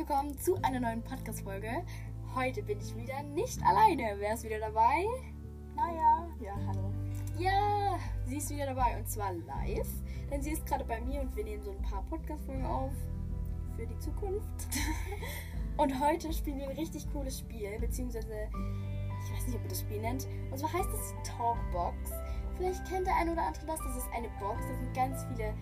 willkommen zu einer neuen Podcast-Folge. Heute bin ich wieder nicht alleine. Wer ist wieder dabei? Naja, ja, hallo. Ja, sie ist wieder dabei und zwar live. Denn sie ist gerade bei mir und wir nehmen so ein paar Podcast-Folgen auf für die Zukunft. und heute spielen wir ein richtig cooles Spiel, beziehungsweise ich weiß nicht, ob ihr das Spiel nennt. Und zwar heißt es Talkbox. Vielleicht kennt der eine oder andere das. Das ist eine Box, da sind ganz viele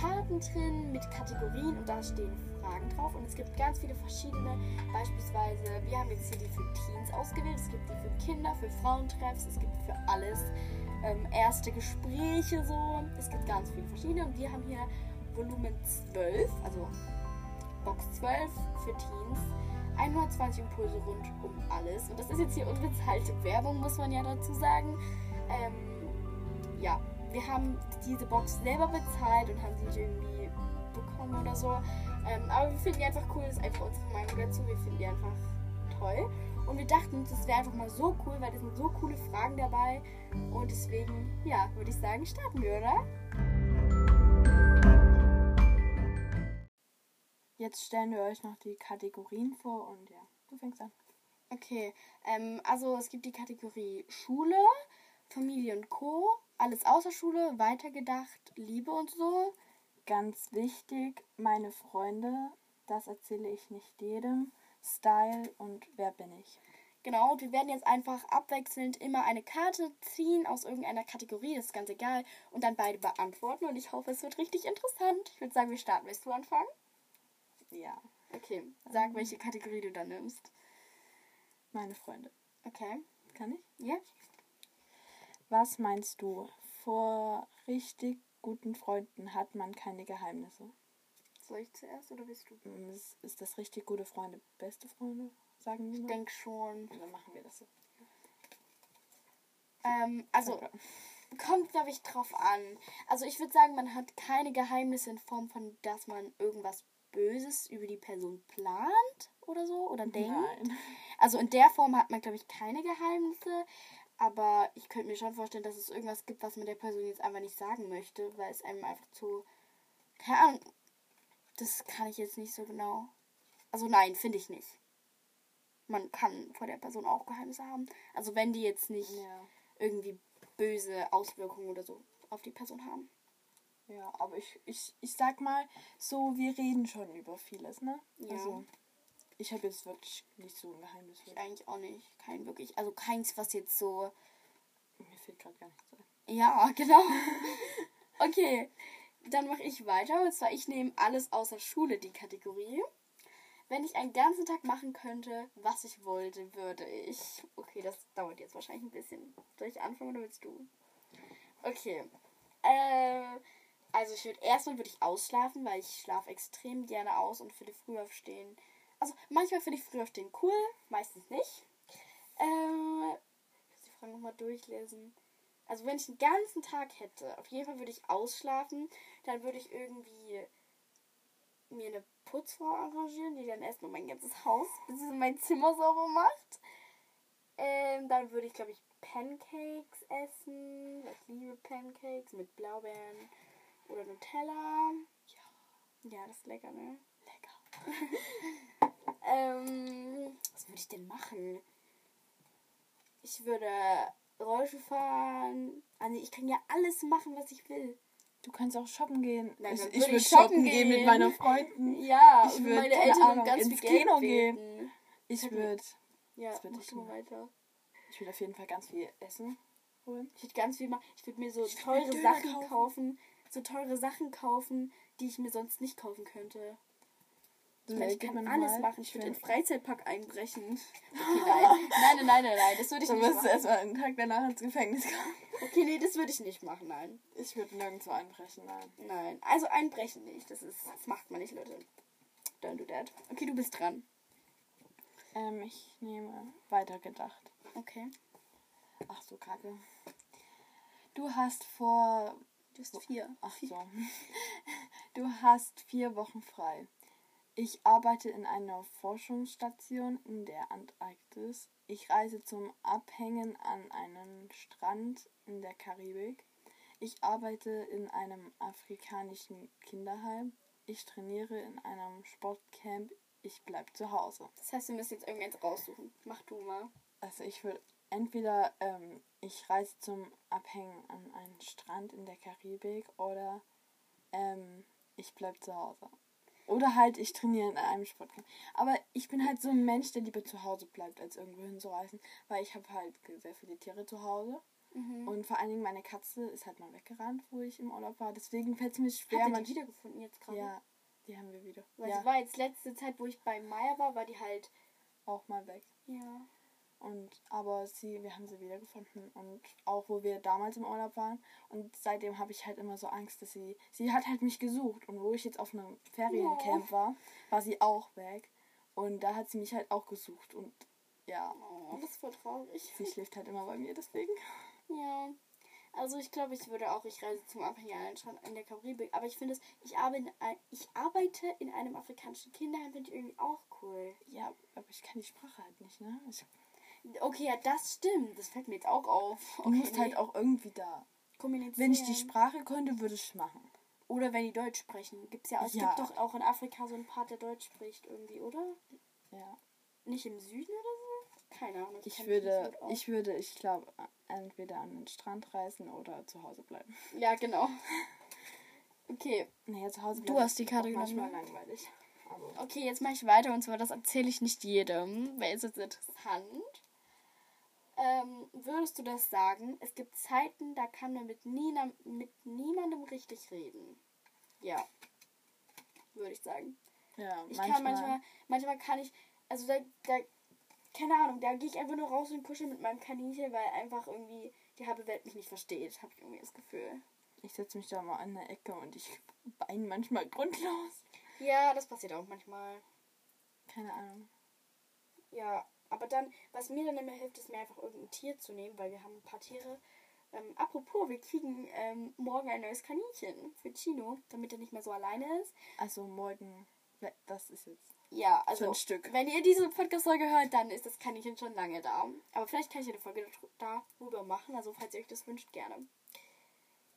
Karten drin mit Kategorien und da stehen Fragen drauf. Und es gibt ganz viele verschiedene. Beispielsweise, wir haben jetzt hier die für Teens ausgewählt. Es gibt die für Kinder, für Frauentreffs, es gibt für alles. Ähm, erste Gespräche so. Es gibt ganz viele verschiedene. Und wir haben hier Volumen 12, also Box 12 für Teens. 120 Impulse rund um alles. Und das ist jetzt hier unbezahlte Werbung, muss man ja dazu sagen. Ähm, ja, wir haben diese Box selber bezahlt und haben sie irgendwie bekommen oder so. Ähm, aber wir finden die einfach cool, das ist einfach unsere Meinung dazu. Wir finden die einfach toll. Und wir dachten uns, das wäre einfach mal so cool, weil da sind so coole Fragen dabei. Und deswegen, ja, würde ich sagen, starten wir, oder? Jetzt stellen wir euch noch die Kategorien vor und ja, du fängst an. Okay, ähm, also es gibt die Kategorie Schule, Familie und Co., alles außer Schule, weitergedacht, Liebe und so. Ganz wichtig, meine Freunde, das erzähle ich nicht jedem. Style und wer bin ich? Genau, und wir werden jetzt einfach abwechselnd immer eine Karte ziehen aus irgendeiner Kategorie, das ist ganz egal, und dann beide beantworten. Und ich hoffe, es wird richtig interessant. Ich würde sagen, wir starten. Willst du anfangen? Ja, Okay, sag, welche Kategorie du dann nimmst. meine Freunde. Okay, Kann ich? ja. Was meinst du? Vor richtig guten Freunden hat man keine Geheimnisse. Soll ich zuerst oder bist du? Mm, Ist, ist das richtig gute Freunde? Beste Freunde? Sagen wir Ich mal? denke schon. Dann machen wir das so. Ähm, also, Okay. kommt, glaube ich, drauf an. Also, ich würde sagen, man hat keine Geheimnisse in Form von, dass man irgendwas Böses über die Person plant oder so oder denkt. Nein. Also, in der Form hat man, glaube ich, keine Geheimnisse. Aber ich könnte mir schon vorstellen, dass es irgendwas gibt, was man der Person jetzt einfach nicht sagen möchte, weil es einem einfach zu. Keine Ahnung. Das kann ich jetzt nicht so genau. Also, nein, finde ich nicht. Man kann vor der Person auch Geheimnisse haben. Also, wenn die jetzt nicht Ja. irgendwie böse Auswirkungen oder so auf die Person haben. Ja, aber ich, ich, ich sag mal, so, wir reden schon über vieles, ne? Ja. Also, ich habe jetzt wirklich nicht so ein Geheimnis. Ich eigentlich auch nicht. Kein wirklich. Also keins, was jetzt so. Mir fällt gerade gar nichts ein. Ja, genau. okay. Dann mache ich weiter. Und zwar, ich nehme alles außer Schule die Kategorie. Wenn ich einen ganzen Tag machen könnte, was ich wollte, würde ich. Okay, das dauert jetzt wahrscheinlich ein bisschen. Soll ich anfangen oder willst du? Okay. Äh, also ich würde erstmal würde ich ausschlafen, weil ich schlafe extrem gerne aus und finde Frühaufstehen. Also manchmal finde ich Frühaufstehen cool, meistens nicht. Ähm, ich muss die Frage nochmal durchlesen. Also wenn ich einen ganzen Tag hätte, auf jeden Fall würde ich ausschlafen. Dann würde ich irgendwie mir eine Putzfrau arrangieren, die dann erstmal mein ganzes Haus, bzw. mein Zimmer sauber macht. Ähm, dann würde ich, glaube ich, Pancakes essen. Ich liebe Pancakes mit Blaubeeren oder Nutella. Ja, ja das ist lecker, ne? Ähm, was würde ich denn machen? Ich würde Rollschuh fahren. Also ich kann ja alles machen, was ich will. Du kannst auch shoppen gehen. Nein, ich ich würde würde shoppen shoppen gehen mit gehen. meinen Freunden. Ja, Ich und würd, meine Eltern Ahnung, ganz ins viel Kino gehen. beten. Ich würde Ja, würd ich mal weiter. ich würd auf jeden Fall ganz viel essen holen. Ich würde ganz viel machen. Ich würde mir so Ich teure Sachen kaufen. kaufen. So teure Sachen kaufen, die ich mir sonst nicht kaufen könnte. Ich, meine, ich kann alles mal. machen. Ich würde in den Freizeitpark einbrechen. Okay, nein. nein, nein, nein, nein. Das würde ich Du nicht wirst machen. erstmal einen Tag danach ins Gefängnis kommen. Okay, nee, das würde ich nicht machen, nein. Ich würde nirgendwo einbrechen, nein. Nein. Also einbrechen nicht. Das ist, das macht man nicht, Leute. Don't do that. Okay, du bist dran. Ähm, ich nehme weitergedacht. Okay. Ach so, kacke. Du hast vor. Du bist vier. Ach so. Du hast vier Wochen frei. Ich arbeite in einer Forschungsstation in der Antarktis. Ich reise zum Abhängen an einen Strand in der Karibik. Ich arbeite in einem afrikanischen Kinderheim. Ich trainiere in einem Sportcamp. Ich ich bleib zu Hause. Das heißt, wir müssen jetzt irgendeins raussuchen. Mach du mal. Also ich würde entweder ähm, ich reise zum Abhängen an einen Strand in der Karibik oder ähm, ich bleib zu Hause. Oder halt ich trainiere in einem Sportcamp. Aber ich bin halt so ein Mensch, der lieber zu Hause bleibt, als irgendwo hinzureisen. Weil ich habe halt sehr viele Tiere zu Hause. Mhm. Und vor allen Dingen meine Katze ist halt mal weggerannt, wo ich im Urlaub war. Deswegen fällt es mir schwer. Habt ihr die wiedergefunden jetzt gerade? ja, die haben wir wieder. Weil ja, sie war jetzt letzte Zeit, wo ich bei Maya war, war die halt. auch mal weg. Ja. Und aber sie, wir haben sie wiedergefunden und auch wo wir damals im Urlaub waren und seitdem habe ich halt immer so Angst, dass sie sie hat halt mich gesucht und wo ich jetzt auf einem Feriencamp war, war sie auch weg und da hat sie mich halt auch gesucht und ja, Oh, das ist voll traurig. sie schläft halt immer bei mir deswegen. Ja. Also ich glaube, ich würde auch, ich reise zum Strand in der Karibik. Aber ich finde es, ich arbeite, ich arbeite in einem afrikanischen Kinderheim, finde ich irgendwie auch cool. Ja, aber ich kann die Sprache halt nicht, ne? Ich, Okay, ja, das stimmt. Das fällt mir jetzt auch auf. du Okay, musst halt auch irgendwie da. Wenn ich die Sprache könnte, würde ich es machen. Oder wenn die Deutsch sprechen. Gibt's ja, es Ja. gibt doch auch in Afrika so einen Part, der Deutsch spricht irgendwie, oder? Ja. Nicht im Süden oder so? Keine Ahnung. Ich würde, ich würde, ich glaube, entweder an den Strand reisen oder zu Hause bleiben. Ja, genau. Okay. Naja, zu Hause Du hast die Karte genommen, Manchmal langweilig. Aber Okay, jetzt mache ich weiter und zwar, das erzähle ich nicht jedem, weil es ist interessant. Ähm, würdest du das sagen? Es gibt Zeiten, da kann man mit, Nina, mit niemandem richtig reden. Ja. Würde ich sagen. ja, Ich kann manchmal, manchmal kann ich, also da, da, keine Ahnung, da gehe ich einfach nur raus und kuschel mit meinem Kaninchen, weil einfach irgendwie die halbe Welt mich nicht versteht, habe ich irgendwie das Gefühl. Ich setze mich da mal an der Ecke und ich weine manchmal grundlos. Ja, das passiert auch manchmal. Keine Ahnung. Ja, aber dann, was mir dann immer hilft, ist mir einfach irgendein Tier zu nehmen, weil wir haben ein paar Tiere. Ähm, apropos, wir kriegen ähm, morgen ein neues Kaninchen für Chino, damit er nicht mehr so alleine ist. Also morgen, das ist jetzt Ja, also so ein Stück. wenn ihr diese Podcast-Folge hört, dann ist das Kaninchen schon lange da. Aber vielleicht kann ich eine Folge darüber machen, also falls ihr euch das wünscht, gerne.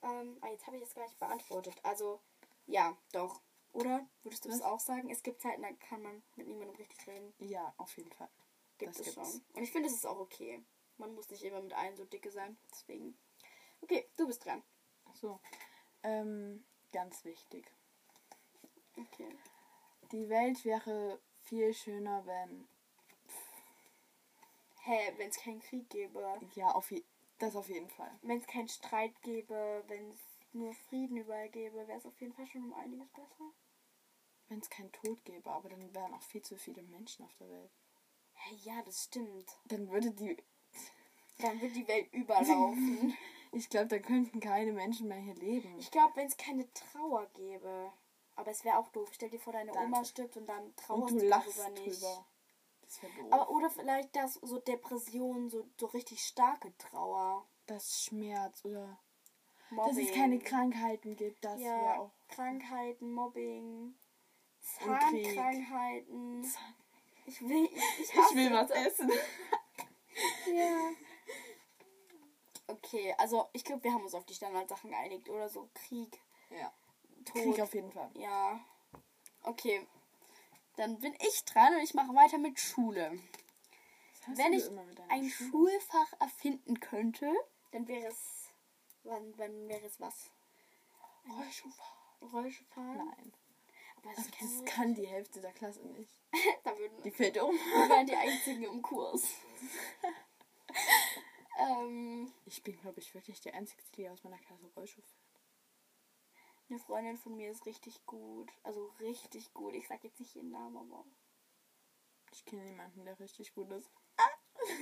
Ähm, ah, jetzt habe ich das gar nicht beantwortet. Also, ja, doch. Oder? Würdest du das Was? auch sagen? Es gibt Zeiten, da kann man mit niemandem richtig reden. Ja, auf jeden Fall. Gibt Das es gibt's. schon. Und ich finde, es ist auch okay. Man muss nicht immer mit allen so dicke sein. Deswegen. Okay, du bist dran. So. Ähm, ganz wichtig. Okay. Die Welt wäre viel schöner, wenn. Hä, wenn es keinen Krieg gäbe, Ja, auf je, das auf jeden Fall. wenn es keinen Streit gäbe, wenn es nur Frieden überall gäbe, wäre es auf jeden Fall schon um einiges besser. Wenn es keinen Tod gäbe, aber dann wären auch viel zu viele Menschen auf der Welt. Ja, das stimmt. Dann würde die. Dann wird die Welt überlaufen. Ich glaube, da könnten keine Menschen mehr hier leben. ich glaube, wenn es keine Trauer gäbe. Aber es wäre auch doof. Stell dir vor, deine Danke. Oma stirbt und dann trauerst Und du lachst darüber nicht. drüber. Das wäre doof. Aber oder vielleicht das so Depression, so, so richtig starke Trauer. das Schmerz oder Mobbing. dass es keine Krankheiten gibt, das ja, wäre auch. Krankheiten, Mobbing, Und Krieg. Ich will, ich, ich, will was das. essen. Ja. Okay, also ich glaube, wir haben uns auf die Standardsachen geeinigt, oder so Krieg, Ja. Tod. Krieg auf jeden Fall. Ja. Okay. Dann bin ich dran und ich mache weiter mit Schule. Wenn ich ein Schule? Schulfach erfinden könnte, dann wäre es. Wann, wann wäre es was? Rollschuhfahren. Rollschuhfahren? Nein. Das, kann das kann die Hälfte der Klasse nicht. da würden Die fällt um. wir waren die einzigen im Kurs. ähm, Ich bin, glaube ich, wirklich die Einzige, die aus meiner Klasse Rollschuh fährt. eine Freundin von mir ist richtig gut. Also richtig gut. Ich sag jetzt nicht ihren Namen, aber. Ich kenne jemanden, der richtig gut ist.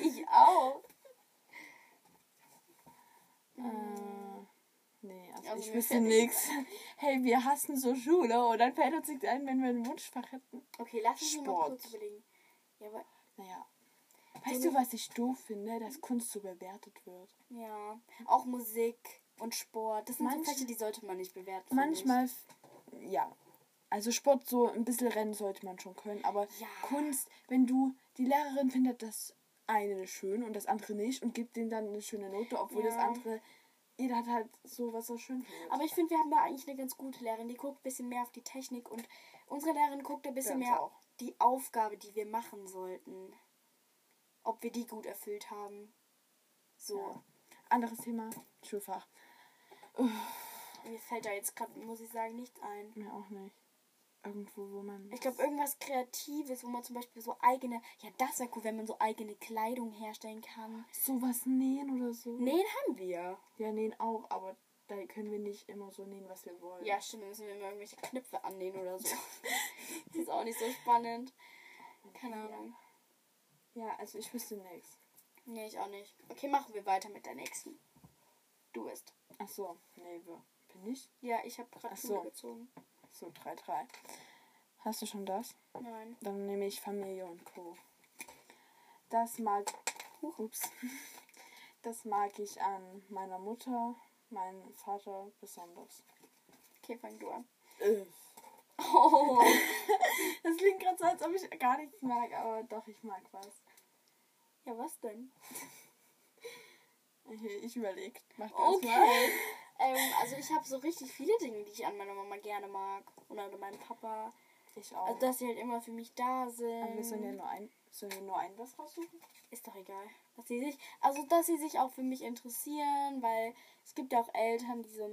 Ich auch. Äh, nee, also, ich wüsste nichts. Hey, wir hassen so Schule. Und dann fällt uns nichts ein, wenn wir ein Wunschfach hätten. Okay, lass mich mal kurz überlegen. Ja, aber. Naja. Weißt du, was ich doof finde? Dass Kunst so bewertet wird. Ja. Auch Musik und Sport. Das sind Manche- so Fächer, die sollte man nicht bewerten. Manchmal, f- ja. Also Sport, so ein bisschen Rennen sollte man schon können. Aber Ja. Kunst, wenn du, die Lehrerin findet das eine schön und das andere nicht und gibt denen dann eine schöne Note, obwohl Ja. das andere, jeder hat halt so, was er schön findet. Aber ich finde, wir haben da eigentlich eine ganz gute Lehrerin. Die guckt ein bisschen mehr auf die Technik und unsere Lehrerin guckt ein bisschen mehr auch. die Aufgabe, die wir machen sollten, ob wir die gut erfüllt haben. So. Ja. Anderes Thema, Schulfach. Mir fällt da jetzt gerade, muss ich sagen, nichts ein. Mir auch nicht. Irgendwo, wo man. Ich glaube, irgendwas Kreatives, wo man zum Beispiel so eigene. Ja, das wäre cool, wenn man so eigene Kleidung herstellen kann. Sowas nähen oder so. Nähen haben wir. Ja, nähen auch, aber da können wir nicht immer so nähen, was wir wollen. Ja, stimmt, müssen wir immer irgendwelche Knöpfe annähen oder so. das ist auch nicht so spannend. Keine Ahnung. Ja, also ich wüsste nichts. Nee, ich auch nicht. Okay, machen wir weiter mit der nächsten. Du bist. Ach so, nee, bin ich? Ja, ich habe gerade so. Gezogen. So, 3-3. Hast du schon das? Nein. Dann nehme ich Familie und Co. Das mag. Ups. Das mag ich an meiner Mutter, meinem Vater besonders. Okay, fang du an. Äh. Oh. Das klingt gerade so, als ob ich gar nichts mag, aber doch, ich mag was. Ja, was denn? Ich überlege. Mach erst Okay. mal. Ähm, also ich habe so richtig viele Dinge, die ich an meiner Mama gerne mag. Oder an meinem Papa. Ich auch. Also dass sie halt immer für mich da sind. aber wir sollen ja nur ein, sollen wir nur ein was raussuchen? Ist doch egal. Dass sie sich, also dass sie sich auch für mich interessieren, weil es gibt ja auch Eltern, die so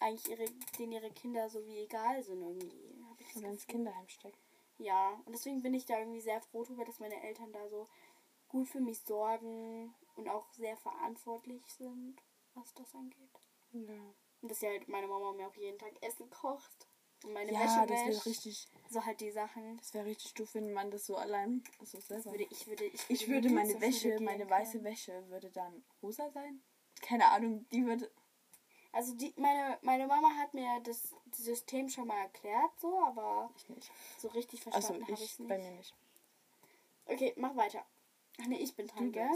eigentlich ihre, denen ihre Kinder so wie egal sind irgendwie. Hab ich das Oder ins. Kinderheim stecken. Ja, und deswegen bin ich da irgendwie sehr froh drüber, dass meine Eltern da so gut für mich sorgen und auch sehr verantwortlich sind, was das angeht. Ja. Und dass ja halt meine Mama mir auch jeden Tag Essen kocht und meine Ja, Wäsche das wäre richtig, So halt die Sachen. das wäre richtig doof, wenn man das so allein, also selber. Würde, ich würde, ich würde, Ich würde nie meine Wäsche, meine können. weiße Wäsche würde dann rosa sein. Keine Ahnung, die würde. Also die, meine, meine Mama hat mir das System schon mal erklärt, so, aber Ich nicht. so richtig Also verstanden habe ich es nicht. bei mir nicht. Okay, mach weiter. Ach nee, ich bin dran, gell?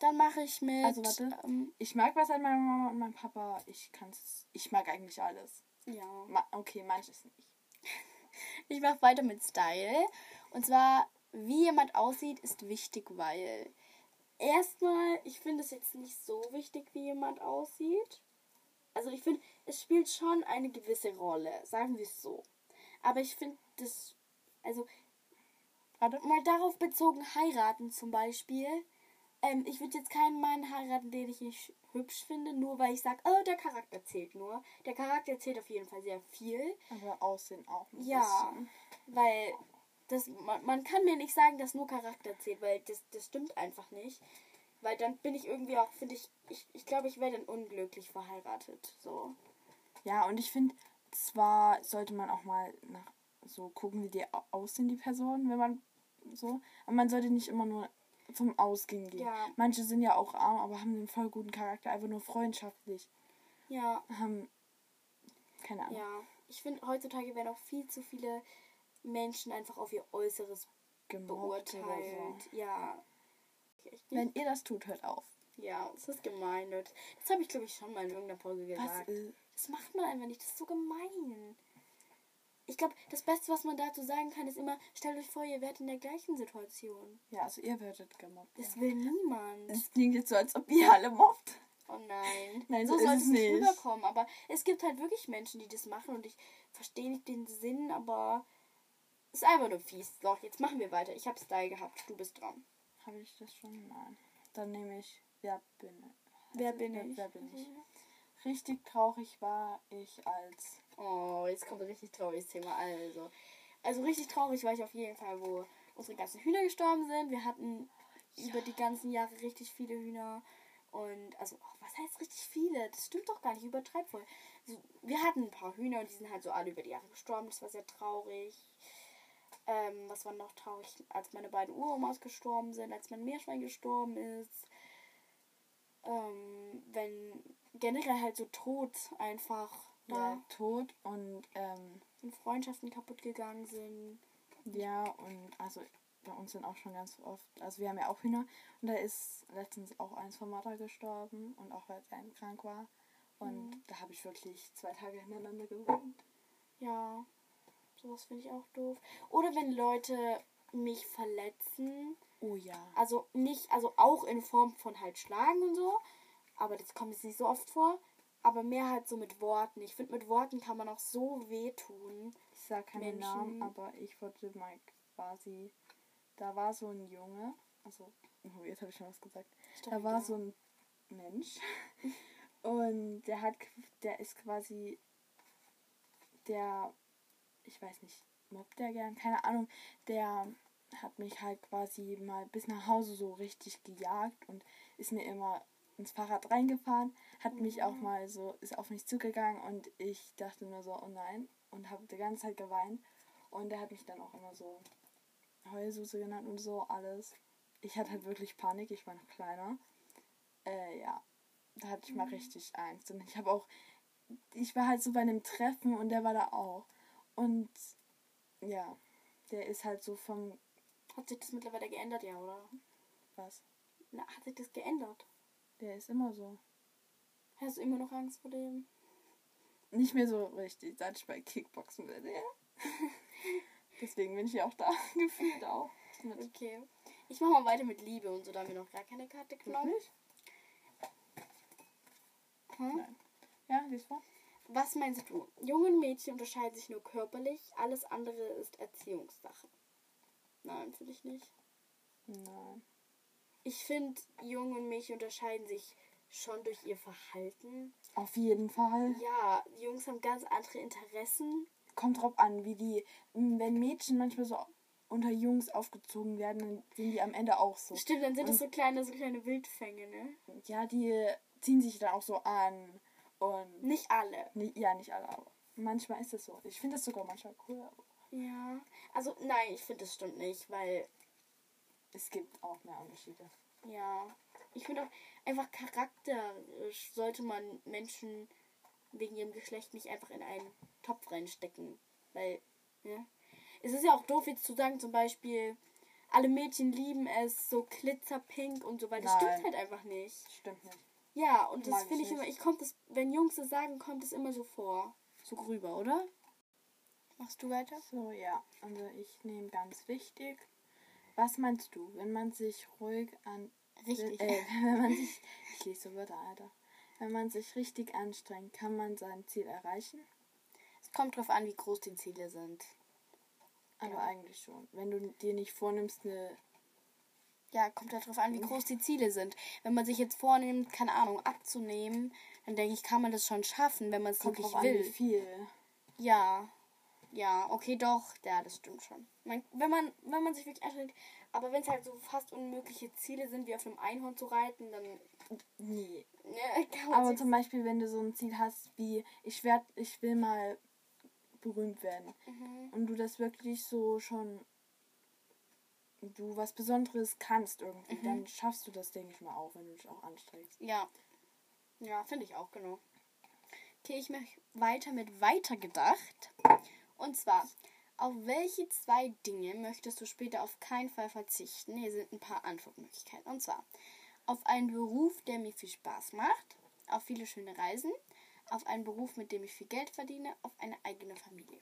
Dann mache ich mit. Also, warte. Ähm, Ich mag was an meiner Mama und meinem Papa. Ich kann's. Ich mag eigentlich alles. ja. Ma okay, manches nicht. Ich mache weiter mit Style. Und zwar, wie jemand aussieht, ist wichtig, weil erstmal, ich finde es jetzt nicht so wichtig, wie jemand aussieht. Also ich finde, es spielt schon eine gewisse Rolle, sagen wir es so. Aber ich finde das, also Warte. mal darauf bezogen heiraten zum Beispiel. Ähm, ich würde jetzt keinen Mann heiraten, den ich nicht hübsch finde, nur weil ich sage, oh, der Charakter zählt nur. Der Charakter zählt auf jeden Fall sehr viel. Aber Aussehen auch ein Ja, bisschen. weil das, man, man kann mir nicht sagen, dass nur Charakter zählt, weil das, das stimmt einfach nicht. Weil dann bin ich irgendwie auch, finde ich, ich, ich glaube, ich wäre dann unglücklich verheiratet. So. Ja, und ich finde, zwar sollte man auch mal nach so gucken, wie die au- aussehen, die Personen, wenn man so. Aber man sollte nicht immer nur vom Ausgehen gehen. Ja. Manche sind ja auch arm, aber haben einen voll guten Charakter, einfach nur freundschaftlich. Ja, Haben. Keine Ahnung. ja. Ich finde, heutzutage werden auch viel zu viele Menschen einfach auf ihr Äußeres Gemobbt beurteilt. so. Ja. Wenn ihr das tut, hört auf. Ja, das ist gemein. Leute. Das habe ich, glaube ich, schon mal in irgendeiner Folge Was gesagt. ist. Das macht man einfach nicht. Das ist so gemein. Ich glaube, das Beste, was man dazu sagen kann, ist immer, stellt euch vor, ihr wärt in der gleichen Situation. Ja, also ihr werdet gemobbt. Das ja. will niemand. Es klingt jetzt so, als ob ihr alle mobbt. Oh nein. Nein, so so soll es nicht rüberkommen. Aber es gibt halt wirklich Menschen, die das machen und ich verstehe nicht den Sinn, aber es ist einfach nur fies. So, jetzt machen wir weiter. Ich habe Style gehabt. Du bist dran. Habe ich das schon? Nein. Dann nehme ich, wer bin ich? Wer Also, bin ich? Wer bin ich? Richtig traurig war ich als. Oh, jetzt kommt ein richtig trauriges Thema. Also, also richtig traurig war ich auf jeden Fall, wo unsere ganzen Hühner gestorben sind. Wir hatten über die ganzen Jahre richtig viele Hühner. Und, also, oh, was heißt richtig viele? Das stimmt doch gar nicht, übertreib voll. Also, wir hatten ein paar Hühner und die sind halt so alle über die Jahre gestorben. Das war sehr traurig. Ähm, was war noch traurig? Als meine beiden Uromas gestorben sind, als mein Meerschwein gestorben ist. Ähm, wenn generell halt so Tod einfach Ja, tot und ähm, und Freundschaften kaputt gegangen sind. ja und also bei uns sind auch schon ganz oft, also wir haben ja auch Hühner und da ist letztens auch eins von Mutter gestorben und auch weil er krank war und Mhm. da habe ich wirklich zwei Tage hintereinander geweint. Ja, sowas finde ich auch doof. Oder wenn Leute mich verletzen, Oh ja. also nicht, also auch in Form von halt schlagen und so, aber das kommt jetzt nicht so oft vor, aber mehr halt so mit Worten. Ich finde, mit Worten kann man auch so wehtun. Ich sage keine Menschen- Namen, aber ich wurde mal quasi, da war so ein Junge, also, oh, jetzt habe ich schon was gesagt. Da war so ein Mensch und der hat, der ist quasi, der, ich weiß nicht, mobbt der gern, keine Ahnung, der hat mich halt quasi mal bis nach Hause so richtig gejagt und ist mir immer ins Fahrrad reingefahren, hat mich auch mal so, ist auf mich zugegangen und ich dachte nur so, oh nein, und habe die ganze Zeit geweint und der hat mich dann auch immer so Heulsuse genannt und so alles. Ich hatte halt wirklich Panik, ich war noch kleiner. Äh, ja, da hatte ich mal richtig Angst und ich habe auch, ich war halt so bei einem Treffen und der war da auch und ja, der ist halt so vom, Hat sich das mittlerweile geändert, ja, oder? was, Na, hat sich das geändert? Der ist immer so. Hast du immer noch Angst vor dem? Nicht mehr so richtig, seit ich bei Kickboxen bin, ja. Deswegen bin ich ja auch da, gefühlt auch. Mit. Okay. Ich mache mal weiter mit Liebe und so, da haben wir noch gar keine Karte genommen. Hm? Nein. Ja, lies vor. Was meinst du? Jungen Mädchen unterscheiden sich nur körperlich, alles andere ist Erziehungssache. Nein, finde ich nicht. Nein. Ich finde, Jungen Mädchen unterscheiden sich schon durch ihr Verhalten. Auf jeden Fall. Ja, die Jungs haben ganz andere Interessen. Kommt drauf an, wie die, wenn Mädchen manchmal so unter Jungs aufgezogen werden, dann sind die am Ende auch so. Stimmt, dann sind das so kleine, so kleine Wildfänge, ne? Ja, die ziehen sich dann auch so an. Und Nicht alle. Ja, nicht alle, aber manchmal ist es so. Ich finde es sogar manchmal cool, Ja. Also, nein, ich finde, das stimmt nicht, weil, es gibt auch mehr Unterschiede. ja. Ich finde auch, einfach charakterisch sollte man Menschen wegen ihrem Geschlecht nicht einfach in einen Topf reinstecken. Weil, ja. Es ist ja auch doof, jetzt zu sagen, zum Beispiel, alle Mädchen lieben es, so glitzerpink und so, weil das stimmt halt einfach nicht. Stimmt nicht. Ja, und das ich finde ich immer, ich kommt das, wenn Jungs das sagen, kommt es immer so vor. So rüber, oder? Machst du weiter? So, ja. Also ich nehme ganz wichtig. Was meinst du, wenn man sich ruhig an. Richtig. Äh, wenn man sich. Ich lese Wörter, Alter. Wenn man sich richtig anstrengt, kann man sein Ziel erreichen. Es kommt drauf an, wie groß die Ziele sind. Aber Ja. eigentlich schon. Wenn du dir nicht vornimmst, eine. Ja, kommt halt drauf an, wie groß die Ziele sind. Wenn man sich jetzt vornimmt, keine Ahnung, abzunehmen, dann denke ich, kann man das schon schaffen, wenn man es wirklich drauf an, wie will. viel. Ja. Ja, okay, doch. Ja, das stimmt schon. Man, wenn, man, wenn man sich wirklich anstrengt, aber wenn es halt so fast unmögliche Ziele sind, wie auf einem Einhorn zu reiten, dann Nee. ja, Aber zum Beispiel, wenn du so ein Ziel hast wie, ich werd, ich will mal berühmt werden. Mhm. Und du das wirklich so schon, du was Besonderes kannst irgendwie, Mhm. dann schaffst du das, denke ich mal, auch, wenn du dich auch anstrengst. Ja. Ja, finde ich auch, genau. Okay, ich mache weiter mit weitergedacht. Und zwar, auf welche zwei Dinge möchtest du später auf keinen Fall verzichten? Hier sind ein paar Antwortmöglichkeiten. Und zwar, auf einen Beruf, der mir viel Spaß macht, auf viele schöne Reisen, auf einen Beruf, mit dem ich viel Geld verdiene, auf eine eigene Familie.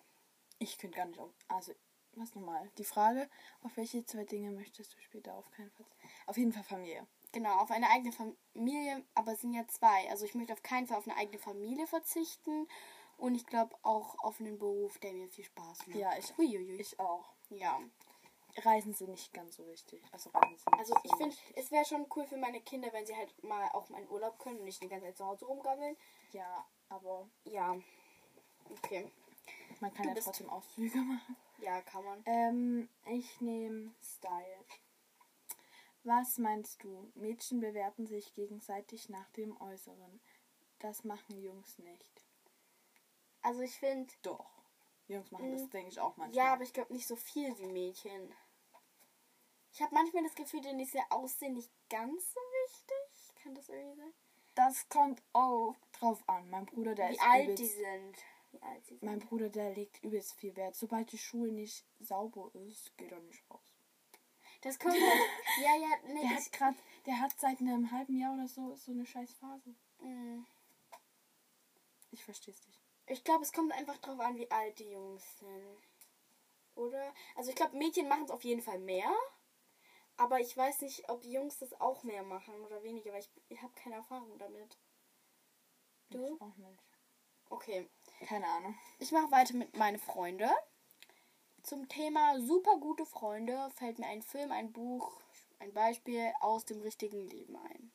Ich könnte gar nicht auf, also, was nochmal? Die Frage, auf welche zwei Dinge möchtest du später auf keinen Fall? Auf jeden Fall Familie. Genau, auf eine eigene Familie, aber es sind ja zwei. Also ich möchte auf keinen Fall auf eine eigene Familie verzichten und ich glaube auch auf einen Beruf, der mir viel Spaß macht. Ja, ich, ich auch. Ja. Reisen sind nicht ganz so wichtig. Also Reisen sind Also ich so finde, es wäre schon cool für meine Kinder, wenn sie halt mal auch mal in Urlaub können und nicht die ganze Zeit zu Hause rumgammeln. Ja, aber Ja. Okay. man kann Du ja trotzdem Ausflüge machen. Ja, kann man. Ähm, ich nehme Style. Was meinst du? Mädchen bewerten sich gegenseitig nach dem Äußeren. Das machen Jungs nicht. Also ich finde, Doch. Jungs machen das, Mhm. denke ich, auch manchmal. ja, aber ich glaube nicht so viel wie Mädchen. Ich habe manchmal das Gefühl, denen ist ja Aussehen nicht ganz so wichtig. Kann das irgendwie sein? das kommt auch drauf an. Mein Bruder, der wie ist alt übelst, die sind. Wie alt sie sind. Mein Bruder, der legt übelst viel Wert. Sobald die Schuhe nicht sauber ist, geht er nicht raus. Das kommt halt. ja, ja, nee, Der hat grad, der hat seit einem halben Jahr oder so so eine scheiß Phase. Mm. Ich versteh's nicht. Ich glaube, es kommt einfach drauf an, wie alt die Jungs sind. Oder? Also ich glaube, Mädchen machen es auf jeden Fall mehr. Aber ich weiß nicht, ob Jungs das auch mehr machen oder weniger, weil ich, ich habe keine Erfahrung damit. Du? Ich auch nicht. Okay. Keine Ahnung. Ich mache weiter mit meine Freunde. zum Thema super gute Freunde fällt mir ein Film, ein Buch, ein Beispiel aus dem richtigen Leben ein.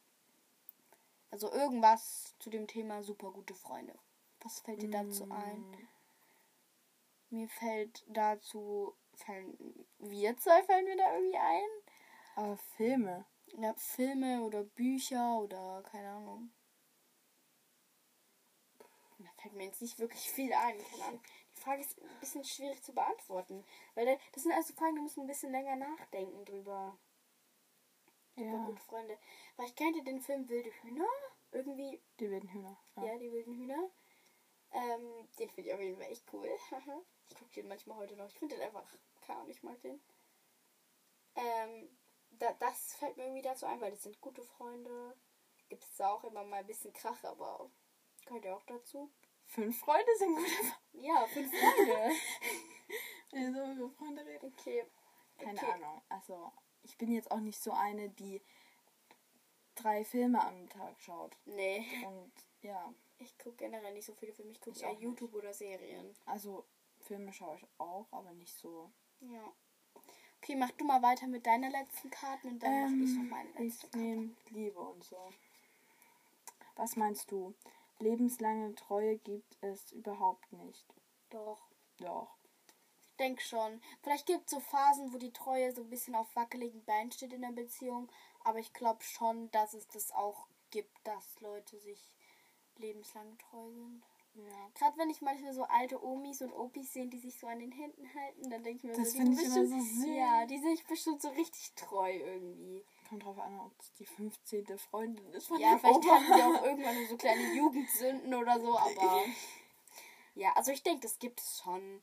Also irgendwas zu dem Thema super gute Freunde. Was fällt dir dazu ein? Mm, Mir fällt dazu, fallen, wir zwei fallen mir da irgendwie ein. Aber Filme. Ja, Filme oder Bücher oder keine Ahnung. Da fällt mir jetzt nicht wirklich viel ein. Keine Ahnung. Die Frage ist ein bisschen schwierig zu beantworten. Weil da- das sind also Fragen, da muss man ein bisschen länger nachdenken drüber. Über Ja, gute Freunde. Weil ich kannte den Film Wilde Hühner. Irgendwie, die wilden Hühner. Ja. ja, die wilden Hühner. Ähm, den finde ich auf jeden Fall echt cool. ich gucke den manchmal heute noch. Ich finde den einfach, Ahnung, ich mag den. Ähm, da, das fällt mir irgendwie dazu ein, weil das sind gute Freunde. Gibt es da auch immer mal ein bisschen Krach, aber gehört ja auch dazu. Fünf Freunde sind gute Freunde. Ja, fünf Freunde. Wenn wir so über Freunde reden. okay. Keine okay. Ahnung. Also, ich bin jetzt auch nicht so eine, die drei Filme am Tag schaut. Nee, Und ja, ich gucke generell nicht so viele Filme. Ich gucke eher auch nicht. YouTube oder Serien. also Filme schaue ich auch, aber nicht so. Ja. Okay, mach du mal weiter mit deiner letzten Karten und dann mache ich noch meine letzte Ähm, ich nehme Liebe und so. Was meinst du? Lebenslange Treue gibt es überhaupt nicht. Doch. Doch. Ich denke schon. Vielleicht gibt es so Phasen, wo die Treue so ein bisschen auf wackeligen Beinen steht in der Beziehung. Aber ich glaube schon, dass es das auch gibt, dass Leute sich lebenslang treu sind. Ja. Gerade wenn ich manchmal so alte Omis und Opis sehe, die sich so an den Händen halten, dann denke ich mir Das so, finde ich immer bestimmt- so süß. Ja, die sind bestimmt so richtig treu irgendwie. Kommt drauf an, ob es die 15. Freundin ist von Ja, vielleicht Opa. hatten die auch irgendwann so kleine Jugendsünden oder so, aber. Ja, also ich denke, das gibt es schon.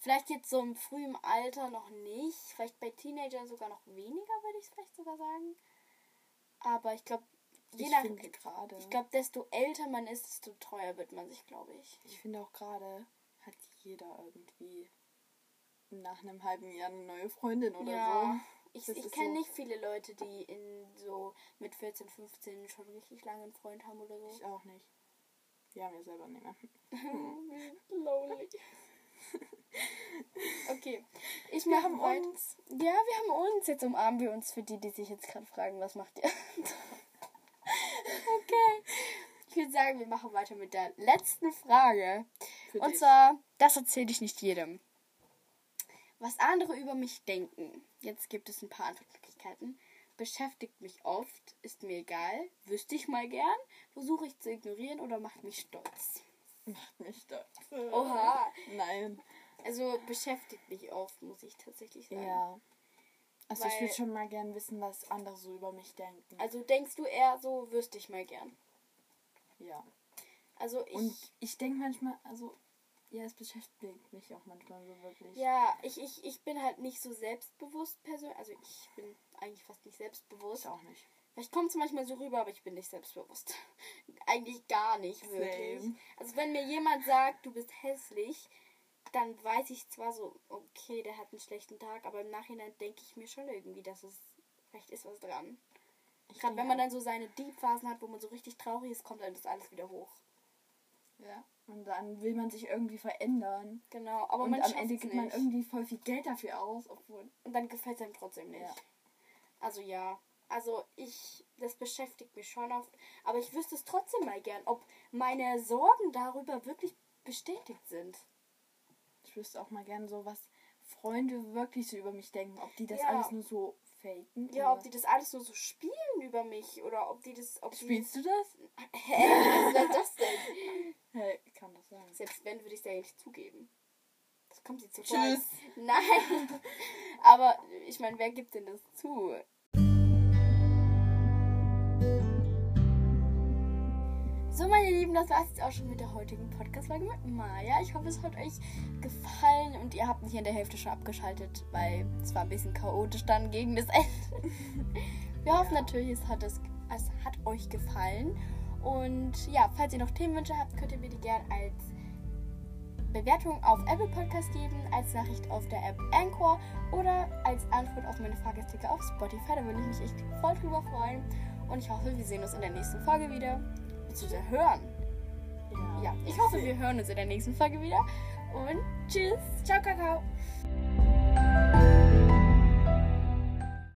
Vielleicht jetzt so im frühen Alter noch nicht. Vielleicht bei Teenagern sogar noch weniger, würde ich es vielleicht sogar sagen. Aber ich glaube, je Ich nach. finde gerade. Ich glaube, desto älter man ist, desto treuer wird man sich, glaube ich. Ich finde auch gerade hat jeder irgendwie nach einem halben Jahr eine neue Freundin oder ja. Ich, Das ich ist kenne so. nicht viele Leute, die in so mit 14, 15 schon richtig lange einen Freund haben oder so. so. Ich auch nicht. Wir haben ja selber niemanden. Lonely. Okay. Ich Wir haben weit- uns. Ja, wir haben uns. Jetzt umarmen wir uns für die, die sich jetzt gerade fragen, was macht ihr? okay. Ich würde sagen, wir machen weiter mit der letzten Frage. Für Und dich. zwar, das erzähle ich nicht jedem. Was andere über mich denken. Jetzt gibt es ein paar Antwortmöglichkeiten. Beschäftigt mich oft, ist mir egal, wüsste ich mal gern, versuche ich zu ignorieren oder macht mich stolz. Macht mich stolz. Oha. Nein. Also beschäftigt mich oft, muss ich tatsächlich sagen. Ja. Also ich Weil- würde schon mal gern wissen, was andere so über mich denken. Also denkst du eher so, wüsste ich mal gern. ja. Also ich. Und ich denke manchmal, also, ja, es beschäftigt mich auch manchmal so wirklich. ja, ich, ich, ich bin halt nicht so selbstbewusst persönlich. Also ich bin eigentlich fast nicht selbstbewusst. Ich auch nicht. Vielleicht kommt es manchmal so rüber, aber ich bin nicht selbstbewusst. eigentlich gar nicht, wirklich. Same. Also wenn mir jemand sagt, du bist hässlich, dann weiß ich zwar so, okay, der hat einen schlechten Tag, aber im Nachhinein denke ich mir schon irgendwie, dass es vielleicht ist was dran. Gerade wenn man dann so seine Deep-Phasen hat, wo man so richtig traurig ist, kommt dann das alles wieder hoch. Ja. Und dann will man sich irgendwie verändern. Genau, aber und man am Ende gibt man nicht. irgendwie voll viel Geld dafür aus, obwohl. Und dann gefällt es einem trotzdem nicht. Ja. Also ja. Also ich, das beschäftigt mich schon oft. Aber ich wüsste es trotzdem mal gern, ob meine Sorgen darüber wirklich bestätigt sind. Wüsste auch mal gern so, was Freunde wirklich so über mich denken. Ob die das Ja. alles nur so faken. Ja, ob die das alles nur so spielen über mich oder ob die das. Ob Spielst du das? Die, hä? Was soll das denn? Hey, kann das sein. Selbst wenn, würde ich es ja nicht zugeben. Das kommt sie zu Tschüss. Nein. Aber ich meine, wer gibt denn das zu? So, meine Lieben, das war es jetzt auch schon mit der heutigen Podcast-Folge mit Maya. Ich hoffe, es hat euch gefallen und ihr habt nicht in der Hälfte schon abgeschaltet, weil es war ein bisschen chaotisch dann gegen das Ende. Wir hoffen natürlich, es hat, es, es hat euch gefallen. Und ja, falls ihr noch Themenwünsche habt, könnt ihr mir die gerne als Bewertung auf Apple Podcast geben, als Nachricht auf der App Anchor oder als Antwort auf meine Fragesticker auf Spotify. Da würde ich mich echt voll drüber freuen. Und ich hoffe, wir sehen uns in der nächsten Folge wieder beziehungsweise hören. Ja. ja. Ich hoffe, wir hören uns in der nächsten Folge wieder. Und tschüss. Ciao, Kakao.